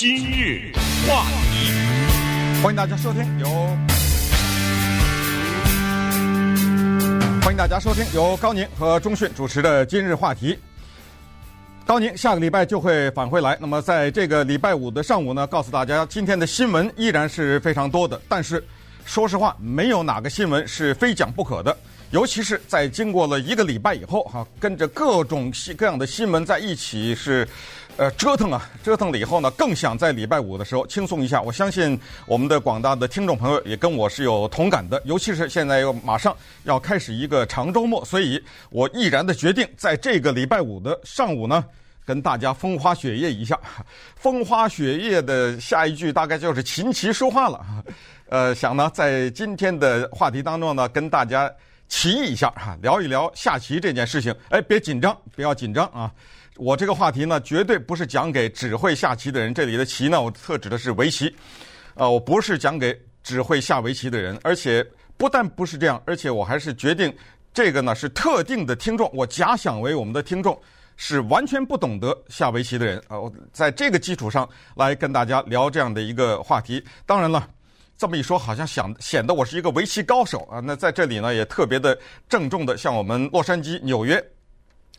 今日话题，欢迎大家收听由欢迎大家收听由高宁和钟讯主持的今日话题。高宁下个礼拜就会返回来，那么在这个礼拜五的上午呢，告诉大家今天的新闻依然是非常多的，但是说实话，没有哪个新闻是非讲不可的。尤其是在经过了一个礼拜以后，哈，跟着各种各样的新闻在一起是，呃，折腾啊，折腾了以后呢，更想在礼拜五的时候轻松一下。我相信我们的广大的听众朋友也跟我是有同感的。尤其是现在又马上要开始一个长周末，所以我毅然的决定在这个礼拜五的上午呢，跟大家风花雪月一下。风花雪月的下一句大概就是琴棋书画了。呃，想呢，在今天的话题当中呢，跟大家。棋一下哈，聊一聊下棋这件事情。哎，别紧张，不要紧张啊！我这个话题呢，绝对不是讲给只会下棋的人。这里的棋呢，我特指的是围棋。呃，我不是讲给只会下围棋的人，而且不但不是这样，而且我还是决定这个呢是特定的听众。我假想为我们的听众是完全不懂得下围棋的人啊。我在这个基础上来跟大家聊这样的一个话题。当然了。这么一说，好像想显得我是一个围棋高手啊。那在这里呢，也特别的郑重的向我们洛杉矶、纽约，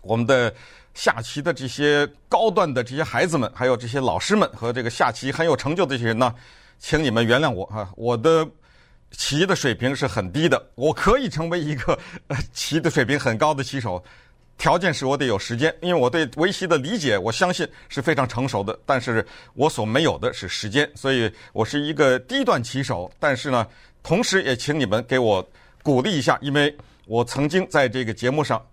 我们的下棋的这些高段的这些孩子们，还有这些老师们和这个下棋很有成就的这些人呢，请你们原谅我啊，我的棋的水平是很低的。我可以成为一个呃棋的水平很高的棋手。条件是我得有时间，因为我对围棋的理解，我相信是非常成熟的。但是我所没有的是时间，所以我是一个低段棋手。但是呢，同时也请你们给我鼓励一下，因为我曾经在这个节目上，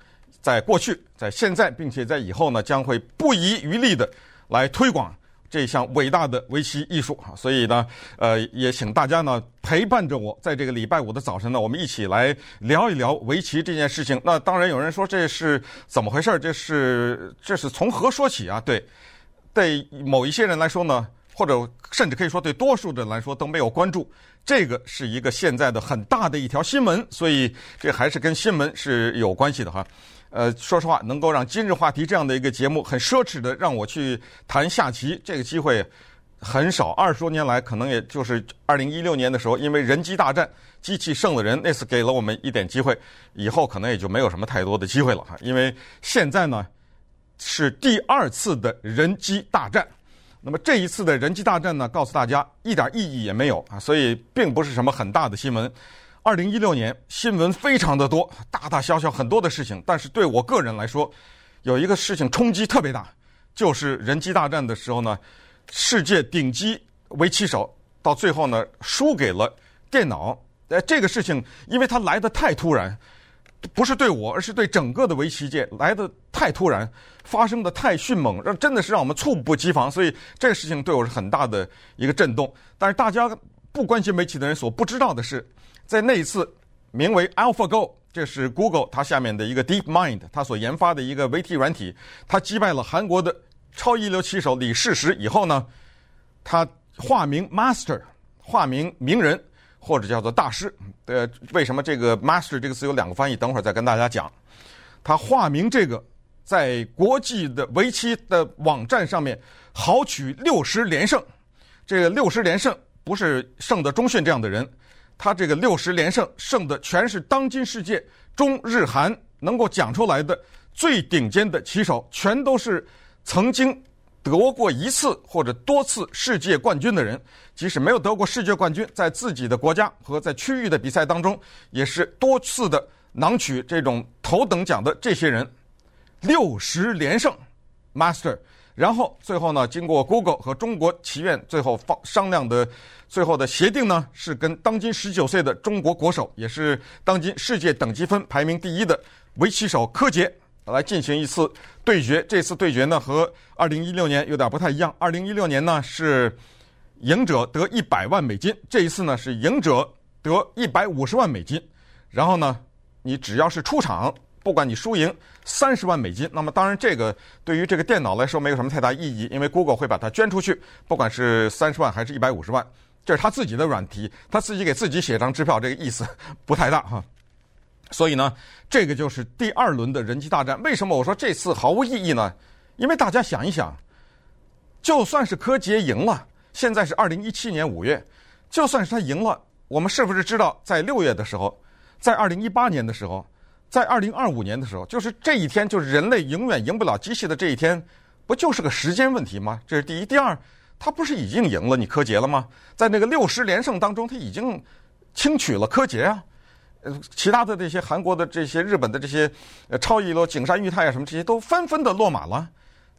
在过去、在现在，并且在以后呢，将会不遗余力的来推广。这项伟大的围棋艺术哈，所以呢，呃，也请大家呢陪伴着我，在这个礼拜五的早晨呢，我们一起来聊一聊围棋这件事情。那当然有人说这是怎么回事？这是这是从何说起啊？对，对某一些人来说呢，或者甚至可以说对多数人来说都没有关注，这个是一个现在的很大的一条新闻，所以这还是跟新闻是有关系的哈。呃，说实话，能够让今日话题这样的一个节目很奢侈的让我去谈下棋，这个机会很少。二十多年来，可能也就是二零一六年的时候，因为人机大战，机器胜了人，那次给了我们一点机会，以后可能也就没有什么太多的机会了哈。因为现在呢是第二次的人机大战，那么这一次的人机大战呢，告诉大家一点意义也没有啊，所以并不是什么很大的新闻。二零一六年新闻非常的多，大大小小很多的事情，但是对我个人来说，有一个事情冲击特别大，就是人机大战的时候呢，世界顶级围棋手到最后呢输给了电脑。呃，这个事情因为它来得太突然，不是对我，而是对整个的围棋界来得太突然，发生的太迅猛，让真的是让我们猝不及防。所以这个事情对我是很大的一个震动。但是大家不关心围棋的人所不知道的是。在那一次名为 AlphaGo，这是 Google 它下面的一个 DeepMind 它所研发的一个围棋软体，它击败了韩国的超一流棋手李世石以后呢，它化名 Master，化名名人或者叫做大师。呃，为什么这个 Master 这个词有两个翻译？等会儿再跟大家讲。它化名这个，在国际的围棋的网站上面豪取六十连胜。这个六十连胜不是胜的钟讯这样的人。他这个六十连胜，胜的全是当今世界中日韩能够讲出来的最顶尖的棋手，全都是曾经得过一次或者多次世界冠军的人。即使没有得过世界冠军，在自己的国家和在区域的比赛当中，也是多次的囊取这种头等奖的这些人，六十连胜，Master。然后最后呢，经过 Google 和中国棋院最后方商量的最后的协定呢，是跟当今十九岁的中国国手，也是当今世界等级分排名第一的围棋手柯洁来进行一次对决。这次对决呢，和二零一六年有点不太一样。二零一六年呢是赢者得一百万美金，这一次呢是赢者得一百五十万美金。然后呢，你只要是出场。不管你输赢三十万美金，那么当然这个对于这个电脑来说没有什么太大意义，因为 Google 会把它捐出去，不管是三十万还是一百五十万，这是他自己的软体，他自己给自己写张支票，这个意思 不太大哈。所以呢，这个就是第二轮的人机大战。为什么我说这次毫无意义呢？因为大家想一想，就算是柯洁赢了，现在是二零一七年五月，就算是他赢了，我们是不是知道在六月的时候，在二零一八年的时候，在二零二五年的时候，就是这一天，就是人类永远赢不了机器的这一天，不就是个时间问题吗？这是第一。第二，他不是已经赢了你柯洁了吗？在那个六十连胜当中，他已经轻取了柯洁啊。呃，其他的这些韩国的这些、日本的这些，呃，超一流景山裕太啊什么这些都纷纷的落马了。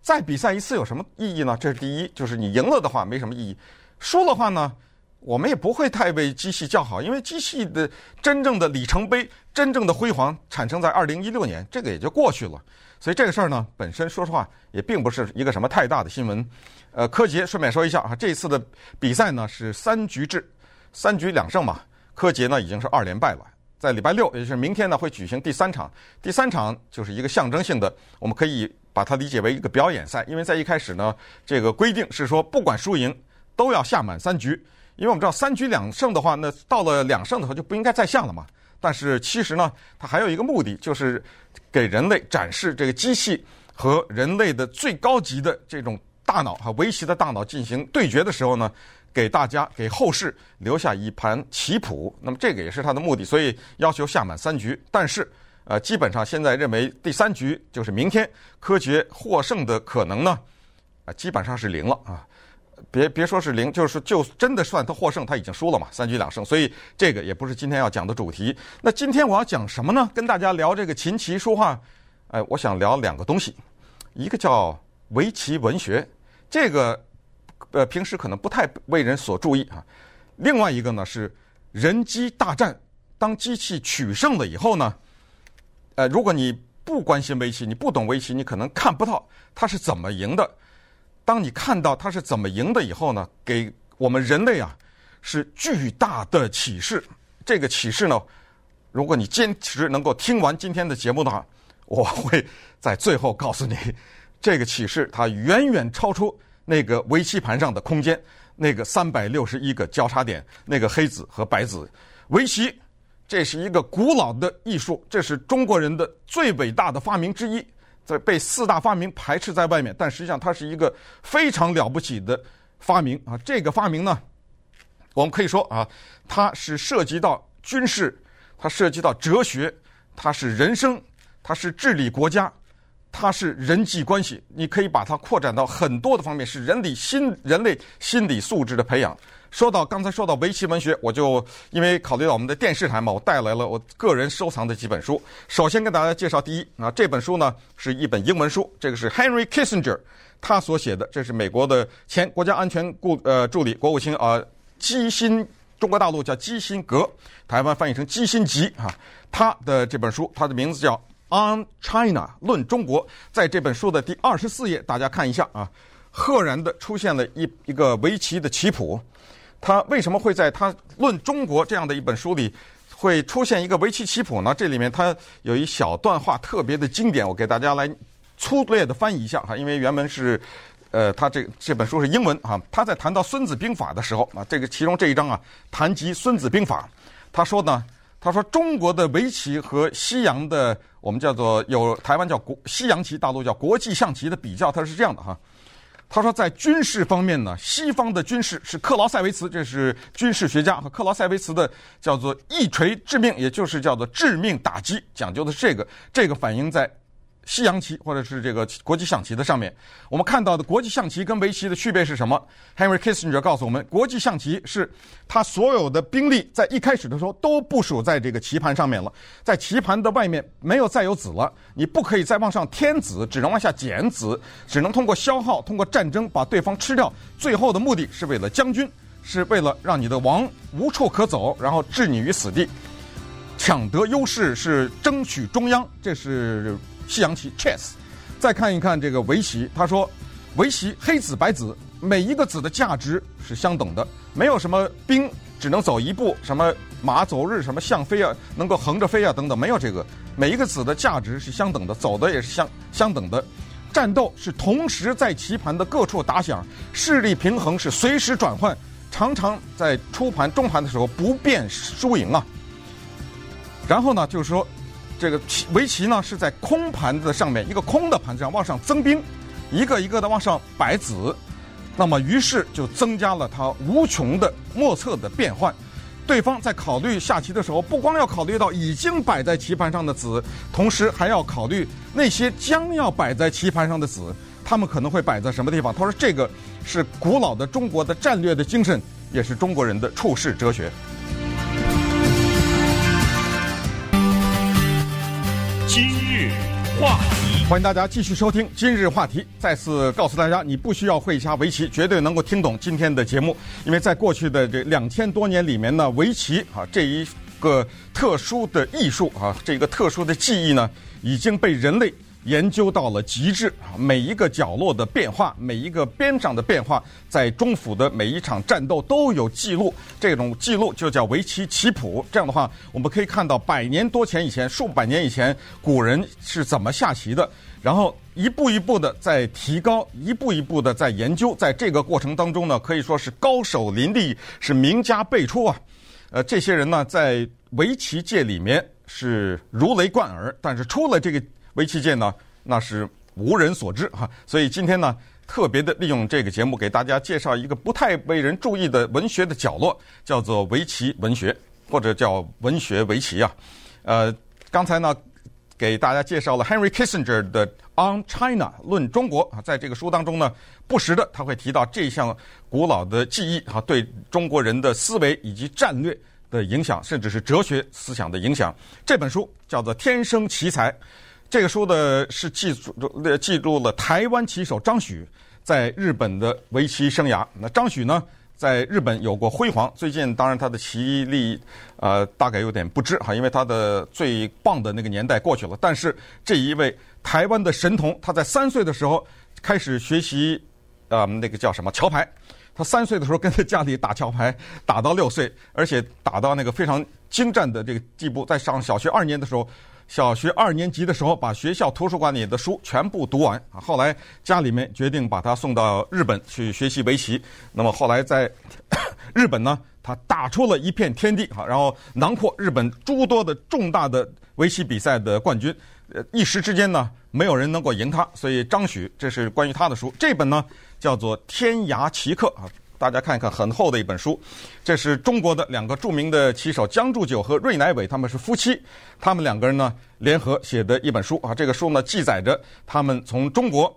再比赛一次有什么意义呢？这是第一，就是你赢了的话没什么意义，输的话呢？我们也不会太为机器叫好，因为机器的真正的里程碑、真正的辉煌产生在二零一六年，这个也就过去了。所以这个事儿呢，本身说实话也并不是一个什么太大的新闻。呃，柯洁顺便说一下啊，这次的比赛呢是三局制，三局两胜嘛。柯洁呢已经是二连败了，在礼拜六，也就是明天呢会举行第三场。第三场就是一个象征性的，我们可以把它理解为一个表演赛，因为在一开始呢，这个规定是说不管输赢都要下满三局。因为我们知道三局两胜的话，那到了两胜的话就不应该再下了嘛。但是其实呢，它还有一个目的，就是给人类展示这个机器和人类的最高级的这种大脑和围棋的大脑进行对决的时候呢，给大家给后世留下一盘棋谱。那么这个也是它的目的，所以要求下满三局。但是呃，基本上现在认为第三局就是明天柯洁获胜的可能呢，啊，基本上是零了啊。别别说是零，就是就真的算他获胜，他已经输了嘛，三局两胜，所以这个也不是今天要讲的主题。那今天我要讲什么呢？跟大家聊这个琴棋书画，哎，我想聊两个东西，一个叫围棋文学，这个呃平时可能不太为人所注意啊。另外一个呢是人机大战，当机器取胜了以后呢，呃，如果你不关心围棋，你不懂围棋，你可能看不到它是怎么赢的。当你看到他是怎么赢的以后呢，给我们人类啊是巨大的启示。这个启示呢，如果你坚持能够听完今天的节目的话，我会在最后告诉你，这个启示它远远超出那个围棋盘上的空间，那个三百六十一个交叉点，那个黑子和白子。围棋这是一个古老的艺术，这是中国人的最伟大的发明之一。在被四大发明排斥在外面，但实际上它是一个非常了不起的发明啊！这个发明呢，我们可以说啊，它是涉及到军事，它涉及到哲学，它是人生，它是治理国家，它是人际关系。你可以把它扩展到很多的方面，是人理心人类心理素质的培养。说到刚才说到围棋文学，我就因为考虑到我们的电视台嘛，我带来了我个人收藏的几本书。首先跟大家介绍第一啊，这本书呢是一本英文书，这个是 Henry Kissinger 他所写的，这是美国的前国家安全顾呃助理国务卿啊基辛，中国大陆叫基辛格，台湾翻译成基辛吉啊。他的这本书，他的名字叫 On China 论中国，在这本书的第二十四页，大家看一下啊，赫然的出现了一一个围棋的棋谱。他为什么会在他论中国这样的一本书里会出现一个围棋棋谱呢？这里面他有一小段话特别的经典，我给大家来粗略的翻译一下哈，因为原文是，呃，他这这本书是英文哈。他在谈到《孙子兵法》的时候啊，这个其中这一章啊，谈及《孙子兵法》，他说呢，他说中国的围棋和西洋的我们叫做有台湾叫国西洋棋，大陆叫国际象棋的比较，他是这样的哈。他说，在军事方面呢，西方的军事是克劳塞维茨，这是军事学家和克劳塞维茨的叫做一锤致命，也就是叫做致命打击，讲究的是这个，这个反映在。西洋棋或者是这个国际象棋的上面，我们看到的国际象棋跟围棋的区别是什么？Henry Kissinger 告诉我们，国际象棋是他所有的兵力在一开始的时候都部署在这个棋盘上面了，在棋盘的外面没有再有子了，你不可以再往上添子，只能往下减子，只能通过消耗、通过战争把对方吃掉。最后的目的是为了将军，是为了让你的王无处可走，然后置你于死地，抢得优势是争取中央，这是。西洋棋 chess，再看一看这个围棋。他说，围棋黑子白子每一个子的价值是相等的，没有什么兵只能走一步，什么马走日，什么象飞啊，能够横着飞啊等等，没有这个。每一个子的价值是相等的，走的也是相相等的。战斗是同时在棋盘的各处打响，势力平衡是随时转换，常常在初盘中盘的时候不变输赢啊。然后呢，就是说。这个棋围棋呢，是在空盘子上面一个空的盘子上往上增兵，一个一个的往上摆子，那么于是就增加了它无穷的莫测的变换。对方在考虑下棋的时候，不光要考虑到已经摆在棋盘上的子，同时还要考虑那些将要摆在棋盘上的子，他们可能会摆在什么地方。他说：“这个是古老的中国的战略的精神，也是中国人的处世哲学。”话题，欢迎大家继续收听今日话题。再次告诉大家，你不需要会下围棋，绝对能够听懂今天的节目。因为在过去的这两千多年里面呢，围棋啊这一个特殊的艺术啊，这个特殊的技艺呢，已经被人类。研究到了极致啊，每一个角落的变化，每一个边上的变化，在中府的每一场战斗都有记录。这种记录就叫围棋棋谱。这样的话，我们可以看到百年多前以前，数百年以前，古人是怎么下棋的，然后一步一步的在提高，一步一步的在研究。在这个过程当中呢，可以说是高手林立，是名家辈出啊。呃，这些人呢，在围棋界里面是如雷贯耳，但是出了这个。围棋界呢，那是无人所知哈，所以今天呢，特别的利用这个节目给大家介绍一个不太被人注意的文学的角落，叫做围棋文学，或者叫文学围棋啊。呃，刚才呢，给大家介绍了 Henry Kissinger 的《On China》论中国啊，在这个书当中呢，不时的他会提到这项古老的技艺啊，对中国人的思维以及战略的影响，甚至是哲学思想的影响。这本书叫做《天生奇才》。这个书的是记录记录了台湾棋手张许在日本的围棋生涯。那张许呢，在日本有过辉煌。最近当然他的棋力呃大概有点不支哈，因为他的最棒的那个年代过去了。但是这一位台湾的神童，他在三岁的时候开始学习呃那个叫什么桥牌。他三岁的时候跟他家里打桥牌，打到六岁，而且打到那个非常精湛的这个地步。在上小学二年的时候。小学二年级的时候，把学校图书馆里的书全部读完。后来家里面决定把他送到日本去学习围棋。那么后来在 日本呢，他打出了一片天地哈，然后囊括日本诸多的重大的围棋比赛的冠军。呃，一时之间呢，没有人能够赢他。所以张许，这是关于他的书。这本呢叫做《天涯棋客》啊。大家看一看，很厚的一本书，这是中国的两个著名的棋手江铸九和芮乃伟，他们是夫妻，他们两个人呢联合写的一本书啊。这个书呢记载着他们从中国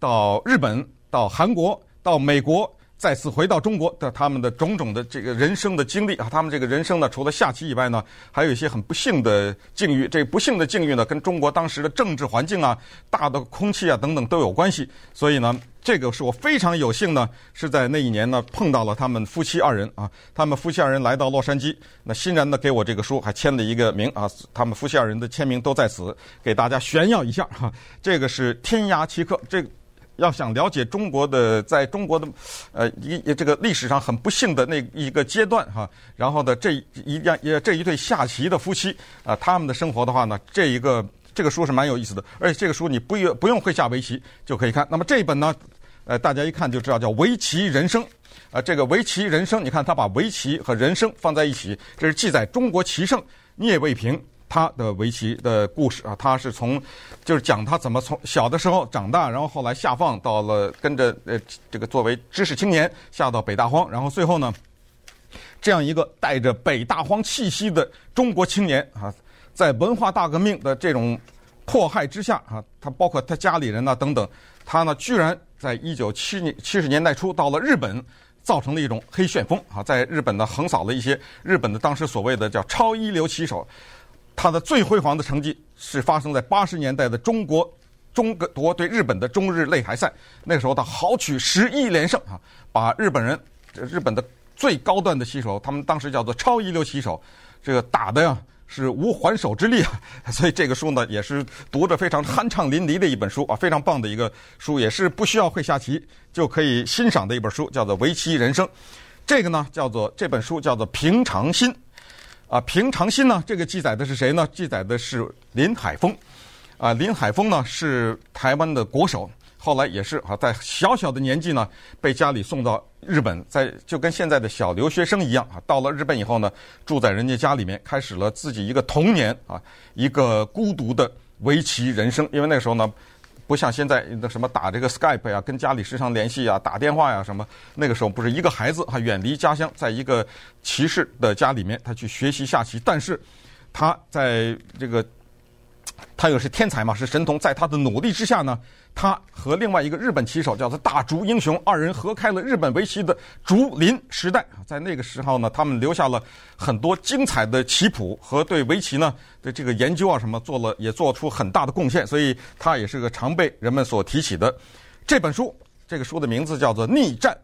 到日本、到韩国、到美国。再次回到中国的他们的种种的这个人生的经历啊，他们这个人生呢，除了下棋以外呢，还有一些很不幸的境遇。这不幸的境遇呢，跟中国当时的政治环境啊、大的空气啊等等都有关系。所以呢，这个是我非常有幸呢，是在那一年呢碰到了他们夫妻二人啊。他们夫妻二人来到洛杉矶，那欣然的给我这个书还签了一个名啊。他们夫妻二人的签名都在此，给大家炫耀一下哈。这个是天涯棋客这。要想了解中国的，在中国的，呃，一这个历史上很不幸的那一个阶段哈，然后呢这一样也这一对下棋的夫妻啊，他们的生活的话呢，这一个这个书是蛮有意思的，而且这个书你不用不用会下围棋就可以看。那么这一本呢，呃，大家一看就知道叫《围棋人生》啊，这个《围棋人生》，你看他把围棋和人生放在一起，这是记载中国棋圣聂卫平。他的围棋的故事啊，他是从就是讲他怎么从小的时候长大，然后后来下放到了跟着呃这个作为知识青年下到北大荒，然后最后呢，这样一个带着北大荒气息的中国青年啊，在文化大革命的这种迫害之下啊，他包括他家里人呐等等，他呢居然在一九七年七十年代初到了日本，造成了一种黑旋风啊，在日本呢横扫了一些日本的当时所谓的叫超一流棋手。他的最辉煌的成绩是发生在八十年代的中国中国对日本的中日擂台赛，那个时候他豪取十一连胜啊，把日本人日本的最高段的棋手，他们当时叫做超一流棋手，这个打的呀是无还手之力啊，所以这个书呢也是读着非常酣畅淋漓的一本书啊，非常棒的一个书，也是不需要会下棋就可以欣赏的一本书，叫做《围棋人生》。这个呢叫做这本书叫做《平常心》。啊，平常心呢？这个记载的是谁呢？记载的是林海峰。啊，林海峰呢是台湾的国手，后来也是啊，在小小的年纪呢被家里送到日本，在就跟现在的小留学生一样啊。到了日本以后呢，住在人家家里面，开始了自己一个童年啊，一个孤独的围棋人生。因为那时候呢，不像现在那什么打这个 Skype 呀，跟家里时常联系啊，打电话呀什么。那个时候不是一个孩子还远离家乡，在一个骑士的家里面，他去学习下棋。但是他在这个，他又是天才嘛，是神童，在他的努力之下呢。他和另外一个日本棋手叫做大竹英雄，二人合开了日本围棋的竹林时代。在那个时候呢，他们留下了很多精彩的棋谱和对围棋呢的这个研究啊什么，做了也做出很大的贡献。所以他也是个常被人们所提起的。这本书，这个书的名字叫做《逆战》，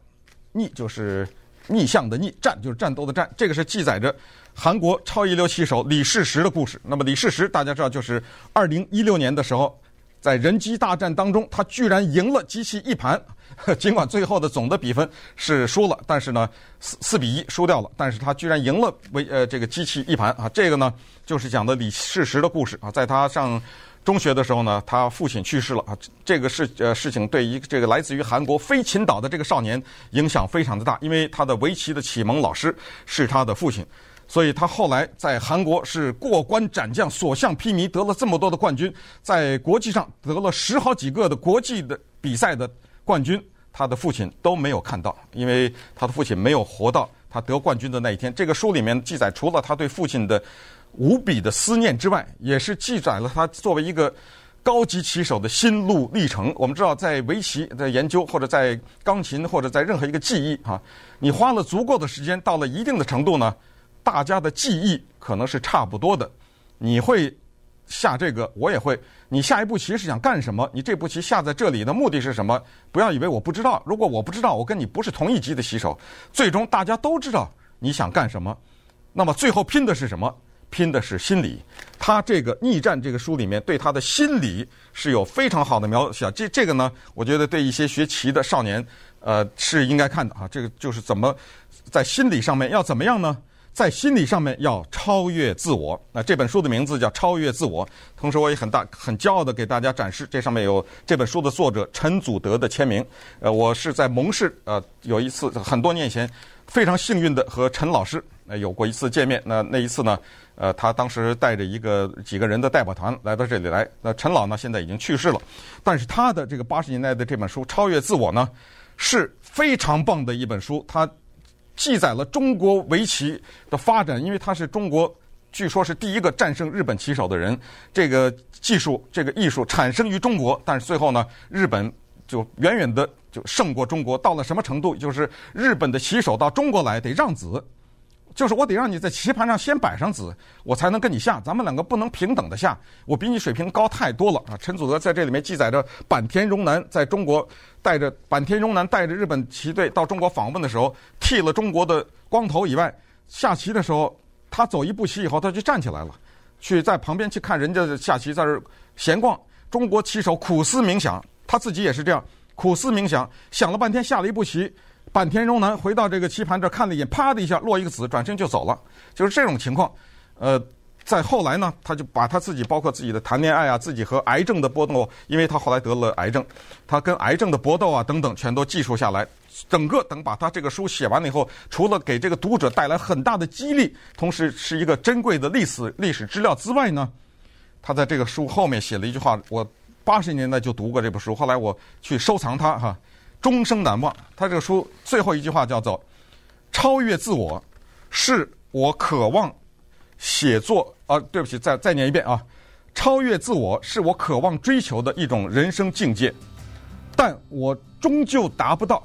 逆就是逆向的逆，战就是战斗的战。这个是记载着韩国超一流棋手李世石的故事。那么李世石大家知道，就是二零一六年的时候。在人机大战当中，他居然赢了机器一盘，尽管最后的总的比分是输了，但是呢，四四比一输掉了，但是他居然赢了为呃这个机器一盘。啊，这个呢就是讲的李世石的故事。啊，在他上中学的时候呢，他父亲去世了。啊，这个事呃事情对于这个来自于韩国飞禽岛的这个少年影响非常的大，因为他的围棋的启蒙老师是他的父亲。所以他后来在韩国是过关斩将，所向披靡，得了这么多的冠军，在国际上得了十好几个的国际的比赛的冠军，他的父亲都没有看到，因为他的父亲没有活到他得冠军的那一天。这个书里面记载，除了他对父亲的无比的思念之外，也是记载了他作为一个高级棋手的心路历程。我们知道，在围棋的研究，或者在钢琴，或者在任何一个技艺啊，你花了足够的时间，到了一定的程度呢，大家的记忆可能是差不多的，你会下这个，我也会。你下一步棋是想干什么？你这步棋下在这里的目的是什么？不要以为我不知道。如果我不知道，我跟你不是同一级的棋手，最终大家都知道你想干什么。那么最后拼的是什么？拼的是心理。他这个逆战这个书里面对他的心理是有非常好的描写。这这个呢，我觉得对一些学棋的少年，呃，是应该看的啊。这个就是怎么在心理上面要怎么样呢？在心理上面要超越自我。那这本书的名字叫《超越自我》。同时，我也很大很骄傲地给大家展示，这上面有这本书的作者陈祖德的签名。呃，我是在蒙市呃有一次很多年前非常幸运的和陈老师呃有过一次见面。那那一次呢，呃，他当时带着一个几个人的代表团来到这里来。那陈老呢现在已经去世了，但是他的这个八十年代的这本书《超越自我》呢是非常棒的一本书。他记载了中国围棋的发展，因为他是中国，据说是第一个战胜日本棋手的人。这个技术、这个艺术产生于中国，但是最后呢，日本就远远的就胜过中国。到了什么程度？就是日本的棋手到中国来得让子。就是我得让你在棋盘上先摆上子，我才能跟你下。咱们两个不能平等的下，我比你水平高太多了啊！陈祖德在这里面记载着坂田荣南在中国带着坂田荣南带着日本棋队到中国访问的时候，剃了中国的光头以外，下棋的时候他走一步棋以后他就站起来了，去在旁边去看人家下棋，在这儿闲逛。中国棋手苦思冥想，他自己也是这样苦思冥想，想了半天下了一步棋。坂田荣南回到这个棋盘这看了一眼，啪的一下落一个子，转身就走了。就是这种情况。呃，在后来呢，他就把他自己，包括自己的谈恋爱啊，自己和癌症的搏斗，因为他后来得了癌症，他跟癌症的搏斗啊等等，全都记述下来。整个等把他这个书写完了以后，除了给这个读者带来很大的激励，同时是一个珍贵的历史历史资料之外呢，他在这个书后面写了一句话，我八十年代就读过这本书，后来我去收藏它哈。终生难忘。他这个书最后一句话叫做“超越自我，是我渴望写作啊，对不起，再再念一遍啊，超越自我是我渴望追求的一种人生境界，但我终究达不到。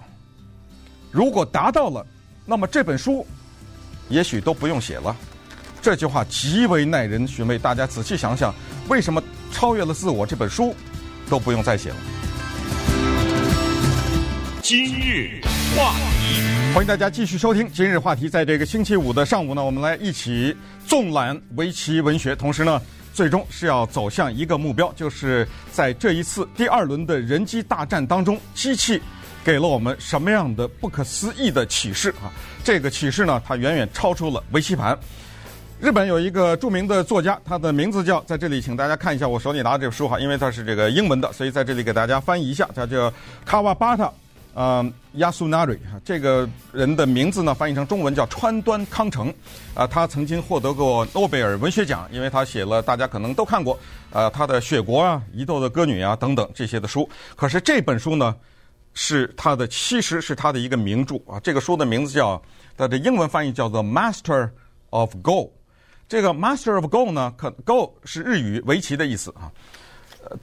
如果达到了，那么这本书也许都不用写了。”这句话极为耐人寻味。大家仔细想想，为什么超越了自我这本书都不用再写了？今日话题，欢迎大家继续收听今日话题。在这个星期五的上午呢，我们来一起纵览围棋文学，同时呢，最终是要走向一个目标，就是在这一次第二轮的人机大战当中，机器给了我们什么样的不可思议的启示啊？这个启示呢，它远远超出了围棋盘。日本有一个著名的作家，他的名字叫，在这里请大家看一下我手里拿的这本书哈，因为它是这个英文的，所以在这里给大家翻译一下，它叫卡瓦巴塔。呃，Yasunari 这个人的名字呢，翻译成中文叫川端康成，啊、他曾经获得过诺贝尔文学奖，因为他写了大家可能都看过，呃，他的《雪国》啊，《伊豆的歌女》啊等等这些的书。可是这本书呢，是他的，其实是他的一个名著啊。这个书的名字叫，它的英文翻译叫做《Master of Go》。这个 Master of Go 呢，可 Go 是日语围棋的意思啊。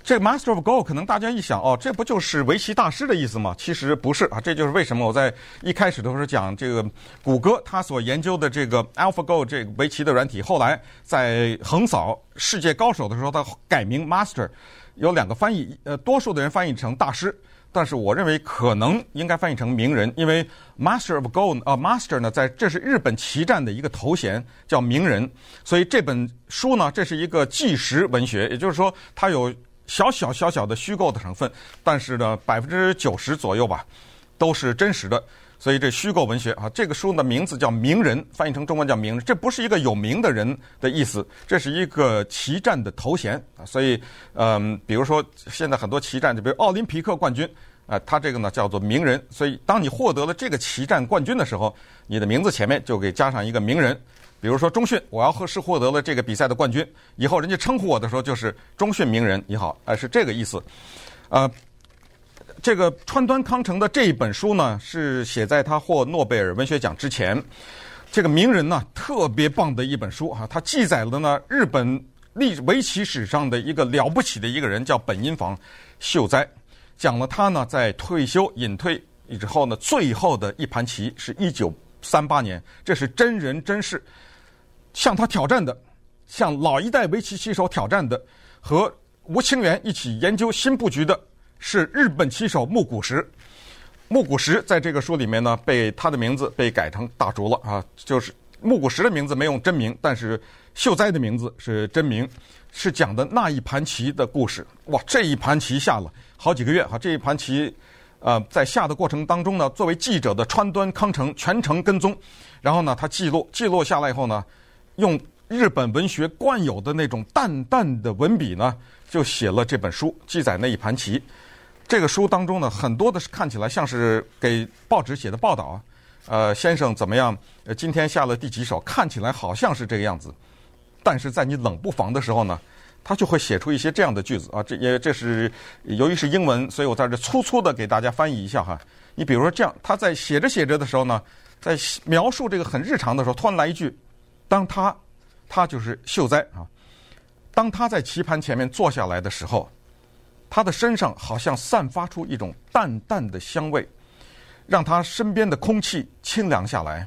这 Master of Go 可能大家一想哦，这不就是围棋大师的意思吗？其实不是啊，这就是为什么我在一开始的时候讲这个谷歌他所研究的这个 AlphaGo 这个围棋的软体，后来在横扫世界高手的时候，他改名 Master，有两个翻译，呃，多数的人翻译成大师，但是我认为可能应该翻译成名人，因为 Master of Go 啊，Master 呢，在这是日本棋战的一个头衔，叫名人，所以这本书呢，这是一个纪实文学，也就是说它有。小小小小的虚构的成分，但是呢，百分之九十左右吧，都是真实的。所以这虚构文学啊，这个书的名字叫《名人》，翻译成中文叫“名人”，这不是一个有名的人的意思，这是一个棋战的头衔啊。所以，嗯，比如说现在很多棋战，就比如奥林匹克冠军啊，他这个呢叫做名人。所以，当你获得了这个棋战冠军的时候，你的名字前面就给加上一个“名人”。比如说中训，我要和是获得了这个比赛的冠军，以后人家称呼我的时候就是中训名人，你好，哎，是这个意思。呃，这个川端康成的这一本书呢，是写在他获诺贝尔文学奖之前。这个名人呢，特别棒的一本书啊，他记载了呢日本历围棋史上的一个了不起的一个人，叫本因坊秀哉，讲了他呢在退休隐退之后呢，最后的一盘棋是一九三八年，这是真人真事。向他挑战的，向老一代围棋棋手挑战的，和吴清源一起研究新布局的，是日本棋手木谷实。木谷实在这个书里面呢，被他的名字被改成大竹了啊，就是木谷实的名字没用真名，但是秀哉的名字是真名，是讲的那一盘棋的故事。哇，这一盘棋下了好几个月哈，这一盘棋，呃，在下的过程当中呢，作为记者的川端康成全程跟踪，然后呢，他记录记录下来以后呢。用日本文学惯有的那种淡淡的文笔呢，就写了这本书，记载那一盘棋。这个书当中呢，很多的是看起来像是给报纸写的报道啊。呃，先生怎么样？呃，今天下了第几手？看起来好像是这个样子，但是在你冷不防的时候呢，他就会写出一些这样的句子啊。这也这是由于是英文，所以我在这粗粗的给大家翻译一下哈。你比如说这样，他在写着写着的时候呢，在描述这个很日常的时候，突然来一句。当他，他就是秀哉啊。当他在棋盘前面坐下来的时候，他的身上好像散发出一种淡淡的香味，让他身边的空气清凉下来，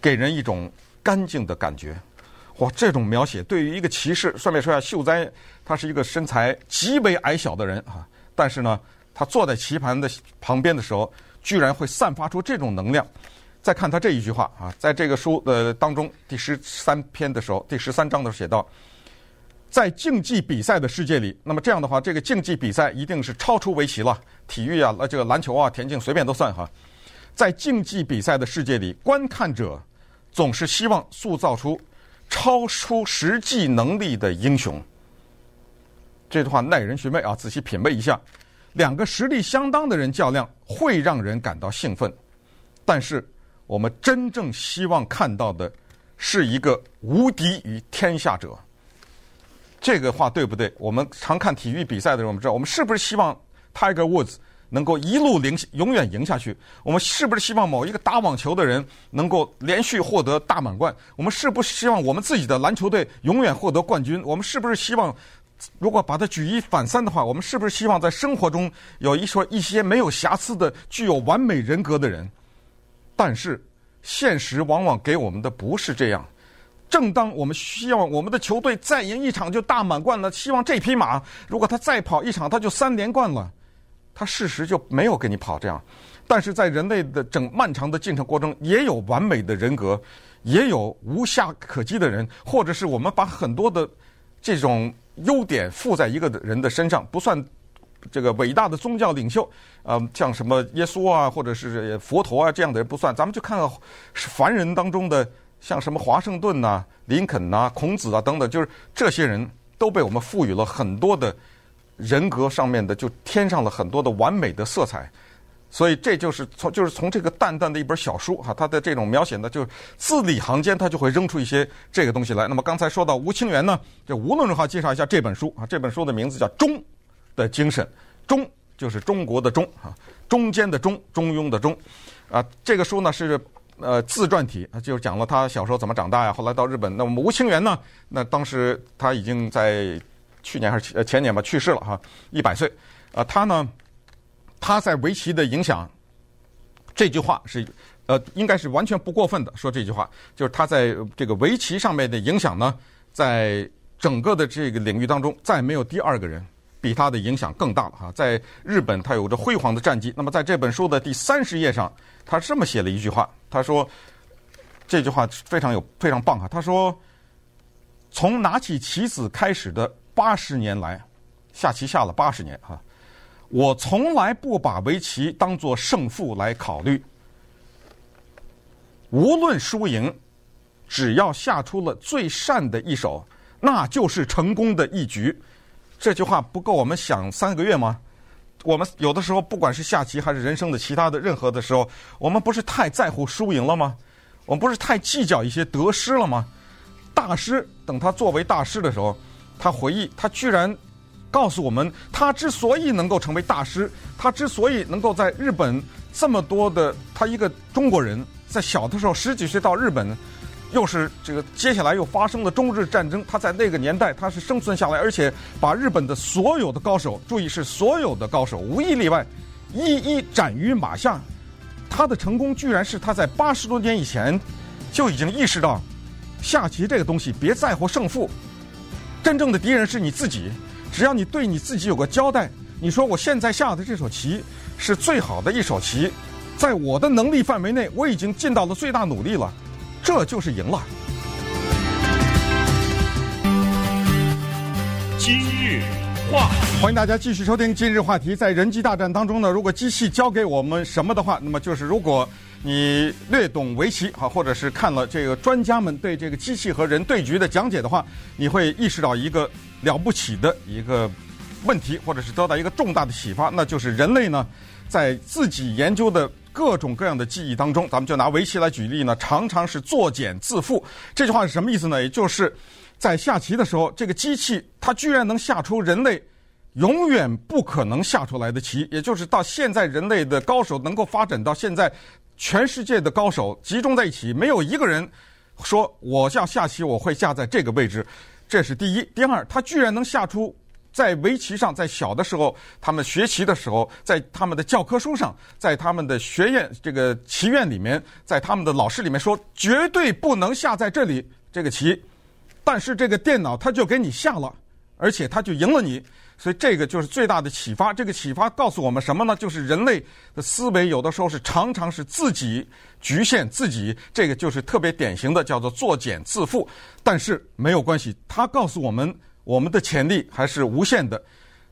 给人一种干净的感觉。哇，这种描写对于一个棋士，顺便说下，秀哉他是一个身材极为矮小的人啊，但是呢，他坐在棋盘的旁边的时候，居然会散发出这种能量。再看他这一句话啊，在这个书的当中第十三篇的时候，第十三章的时候写到，在竞技比赛的世界里，那么这样的话，这个竞技比赛一定是超出围棋了，体育啊，呃这个篮球啊，田径随便都算哈。在竞技比赛的世界里，观看者总是希望塑造出超出实际能力的英雄。这句话耐人寻味啊，仔细品味一下。两个实力相当的人较量会让人感到兴奋，但是。我们真正希望看到的是一个无敌于天下者。这个话对不对？我们常看体育比赛的时候，我们知道，我们是不是希望 Tiger Woods 能够一路赢，永远赢下去？我们是不是希望某一个打网球的人能够连续获得大满贯？我们是不是希望我们自己的篮球队永远获得冠军？我们是不是希望，如果把它举一反三的话，我们是不是希望在生活中有一说一些没有瑕疵的、具有完美人格的人？但是，现实往往给我们的不是这样。正当我们希望我们的球队再赢一场就大满贯了，希望这匹马如果他再跑一场他就三连冠了，他事实就没有给你跑这样。但是在人类的整漫长的进程过程，也有完美的人格，也有无懈可击的人，或者是我们把很多的这种优点附在一个人的身上，不算。这个伟大的宗教领袖，呃，像什么耶稣啊，或者是佛陀啊这样的人不算，咱们就看看凡人当中的，像什么华盛顿呐、林肯呐、孔子啊等等，就是这些人都被我们赋予了很多的人格上面的，就添上了很多的完美的色彩。所以这就是从就是从这个淡淡的一本小书哈，它的这种描写呢，就字里行间它就会扔出一些这个东西来。那么刚才说到吴清源呢，就无论如何介绍一下这本书啊，这本书的名字叫《中的精神》，中就是中国的中啊，中间的中，中庸的中，啊，这个书呢是呃自传体，就讲了他小时候怎么长大呀，后来到日本。那我们吴清源呢，那当时他已经在去年还是前年吧去世了哈，一百岁，啊，他呢。他在围棋的影响，这句话是，呃，应该是完全不过分的。说这句话，就是他在这个围棋上面的影响呢，在整个的这个领域当中，再没有第二个人比他的影响更大了哈。在日本，他有着辉煌的战绩。那么在这本书的第三十页上，他这么写了一句话，他说，这句话非常有非常棒哈。他说，从拿起棋子开始的八十年来，下棋下了八十年哈。我从来不把围棋当作胜负来考虑，无论输赢，只要下出了最善的一手，那就是成功的一局。这句话不够我们想三个月吗？我们有的时候，不管是下棋还是人生的其他的任何的时候，我们不是太在乎输赢了吗？我们不是太计较一些得失了吗？大师等他作为大师的时候，他回忆，他居然。告诉我们，他之所以能够成为大师，他之所以能够在日本这么多的，他一个中国人，在小的时候十几岁到日本，又是这个接下来又发生了中日战争，他在那个年代他是生存下来，而且把日本的所有的高手，注意是所有的高手，无一例外，一一斩于马下。他的成功居然是他在八十多年以前就已经意识到，下棋这个东西别在乎胜负，真正的敌人是你自己。只要你对你自己有个交代，你说我现在下的这手棋是最好的一手棋，在我的能力范围内，我已经尽到了最大努力了，这就是赢了。今日话题，欢迎大家继续收听今日话题。在人机大战当中呢，如果机器教给我们什么的话，那么就是如果你略懂围棋哈，或者是看了这个专家们对这个机器和人对局的讲解的话，你会意识到一个。了不起的一个问题，或者是得到一个重大的启发，那就是人类呢，在自己研究的各种各样的技艺当中，咱们就拿围棋来举例呢，常常是作茧自缚。这句话是什么意思呢？也就是在下棋的时候，这个机器它居然能下出人类永远不可能下出来的棋，也就是到现在人类的高手能够发展到现在，全世界的高手集中在一起，没有一个人说我要下棋我会下在这个位置。这是第一，第二，他居然能下出在围棋上，在小的时候，他们学棋的时候，在他们的教科书上，在他们的学院这个棋院里面，在他们的老师里面说，绝对不能下在这里这个棋，但是这个电脑它就给你下了，而且它就赢了你。所以这个就是最大的启发。这个启发告诉我们什么呢？就是人类的思维有的时候是常常是自己局限自己。这个就是特别典型的叫做作茧自缚。但是没有关系，它告诉我们我们的潜力还是无限的。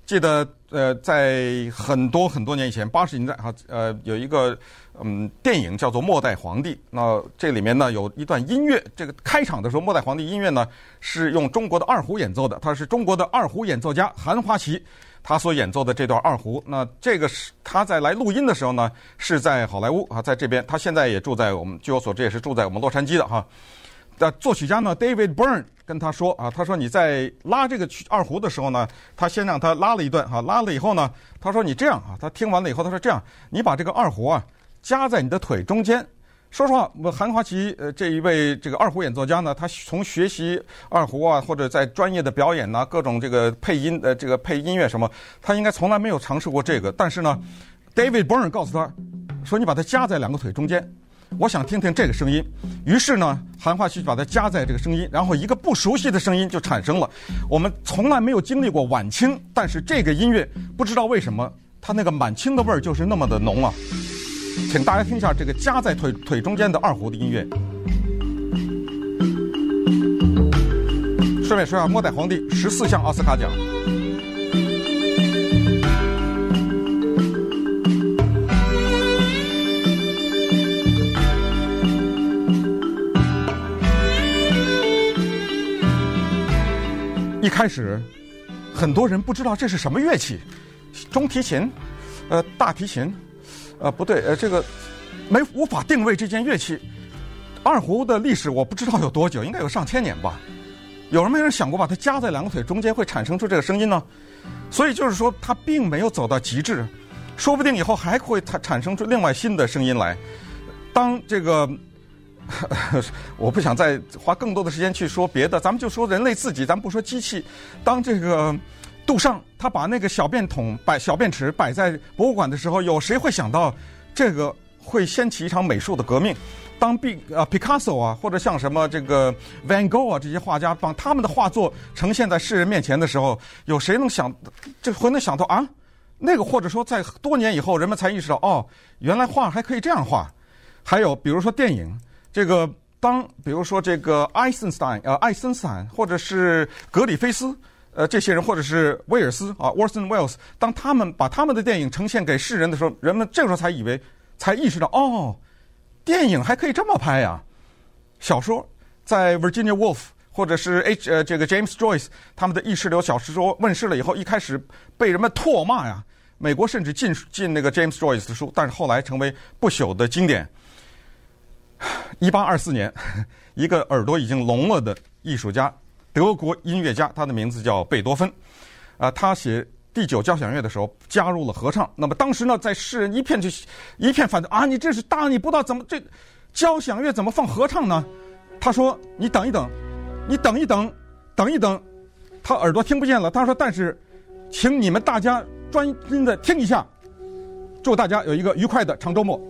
记得呃，在很多很多年以前，八十年代哈，呃，有一个嗯电影叫做《末代皇帝》。那这里面呢有一段音乐，这个开场的时候，《末代皇帝》音乐呢是用中国的二胡演奏的，他是中国的二胡演奏家韩花琪，他所演奏的这段二胡。那这个是他在来录音的时候呢，是在好莱坞啊，在这边，他现在也住在我们，据我所知也是住在我们洛杉矶的哈。的作曲家呢，David Byrne 跟他说啊，他说你在拉这个曲二胡的时候呢，他先让他拉了一段哈，拉了以后呢，他说你这样啊，他听完了以后，他说这样，你把这个二胡啊夹在你的腿中间。说实话，我韩华琪呃这一位这个二胡演奏家呢，他从学习二胡啊，或者在专业的表演呐，各种这个配音呃这个配音乐什么，他应该从来没有尝试过这个。但是呢，David Byrne 告诉他说，你把它夹在两个腿中间。我想听听这个声音，于是呢，韩华琪把它夹在这个声音，然后一个不熟悉的声音就产生了。我们从来没有经历过晚清，但是这个音乐不知道为什么它那个满清的味儿就是那么的浓啊！请大家听一下这个夹在腿腿中间的二胡的音乐。顺便说下，《末代皇帝》十四项奥斯卡奖。一开始，很多人不知道这是什么乐器，中提琴，呃，大提琴，呃，不对，呃，这个没无法定位这件乐器。二胡的历史我不知道有多久，应该有上千年吧。有人没人想过把它夹在两个腿中间会产生出这个声音呢？所以就是说，它并没有走到极致，说不定以后还会产产生出另外新的声音来。当这个，我不想再花更多的时间去说别的，咱们就说人类自己，咱们不说机器。当这个杜尚他把那个小便桶摆小便池摆在博物馆的时候，有谁会想到这个会掀起一场美术的革命？当毕啊，Picasso 啊，或者像什么这个 Van Gogh 啊这些画家，把他们的画作呈现在世人面前的时候，有谁能想，这会能想到啊？那个或者说在多年以后，人们才意识到哦，原来画还可以这样画。还有比如说电影，这个当比如说这个爱森斯坦呃爱森斯坦或者是格里菲斯呃这些人，或者是威尔斯啊 w a r s o n Wells，当他们把他们的电影呈现给世人的时候，人们这个时候才以为才意识到哦。电影还可以这么拍呀？小说在 Virginia Woolf 或者是 H 呃这个 James Joyce 他们的意识流小说问世了以后，一开始被人们唾骂呀。美国甚至禁禁那个 James Joyce 的书，但是后来成为不朽的经典。一八二四年，一个耳朵已经聋了的艺术家，德国音乐家，他的名字叫贝多芬，啊，他写。第九交响乐的时候加入了合唱，那么当时呢，在世人一片就 一片反对啊！你这是大逆不道，怎么这交响乐怎么放合唱呢？他说：“你等一等，你等一等，等一等。”他耳朵听不见了。他说：“但是，请你们大家专心的听一下，祝大家有一个愉快的长周末。”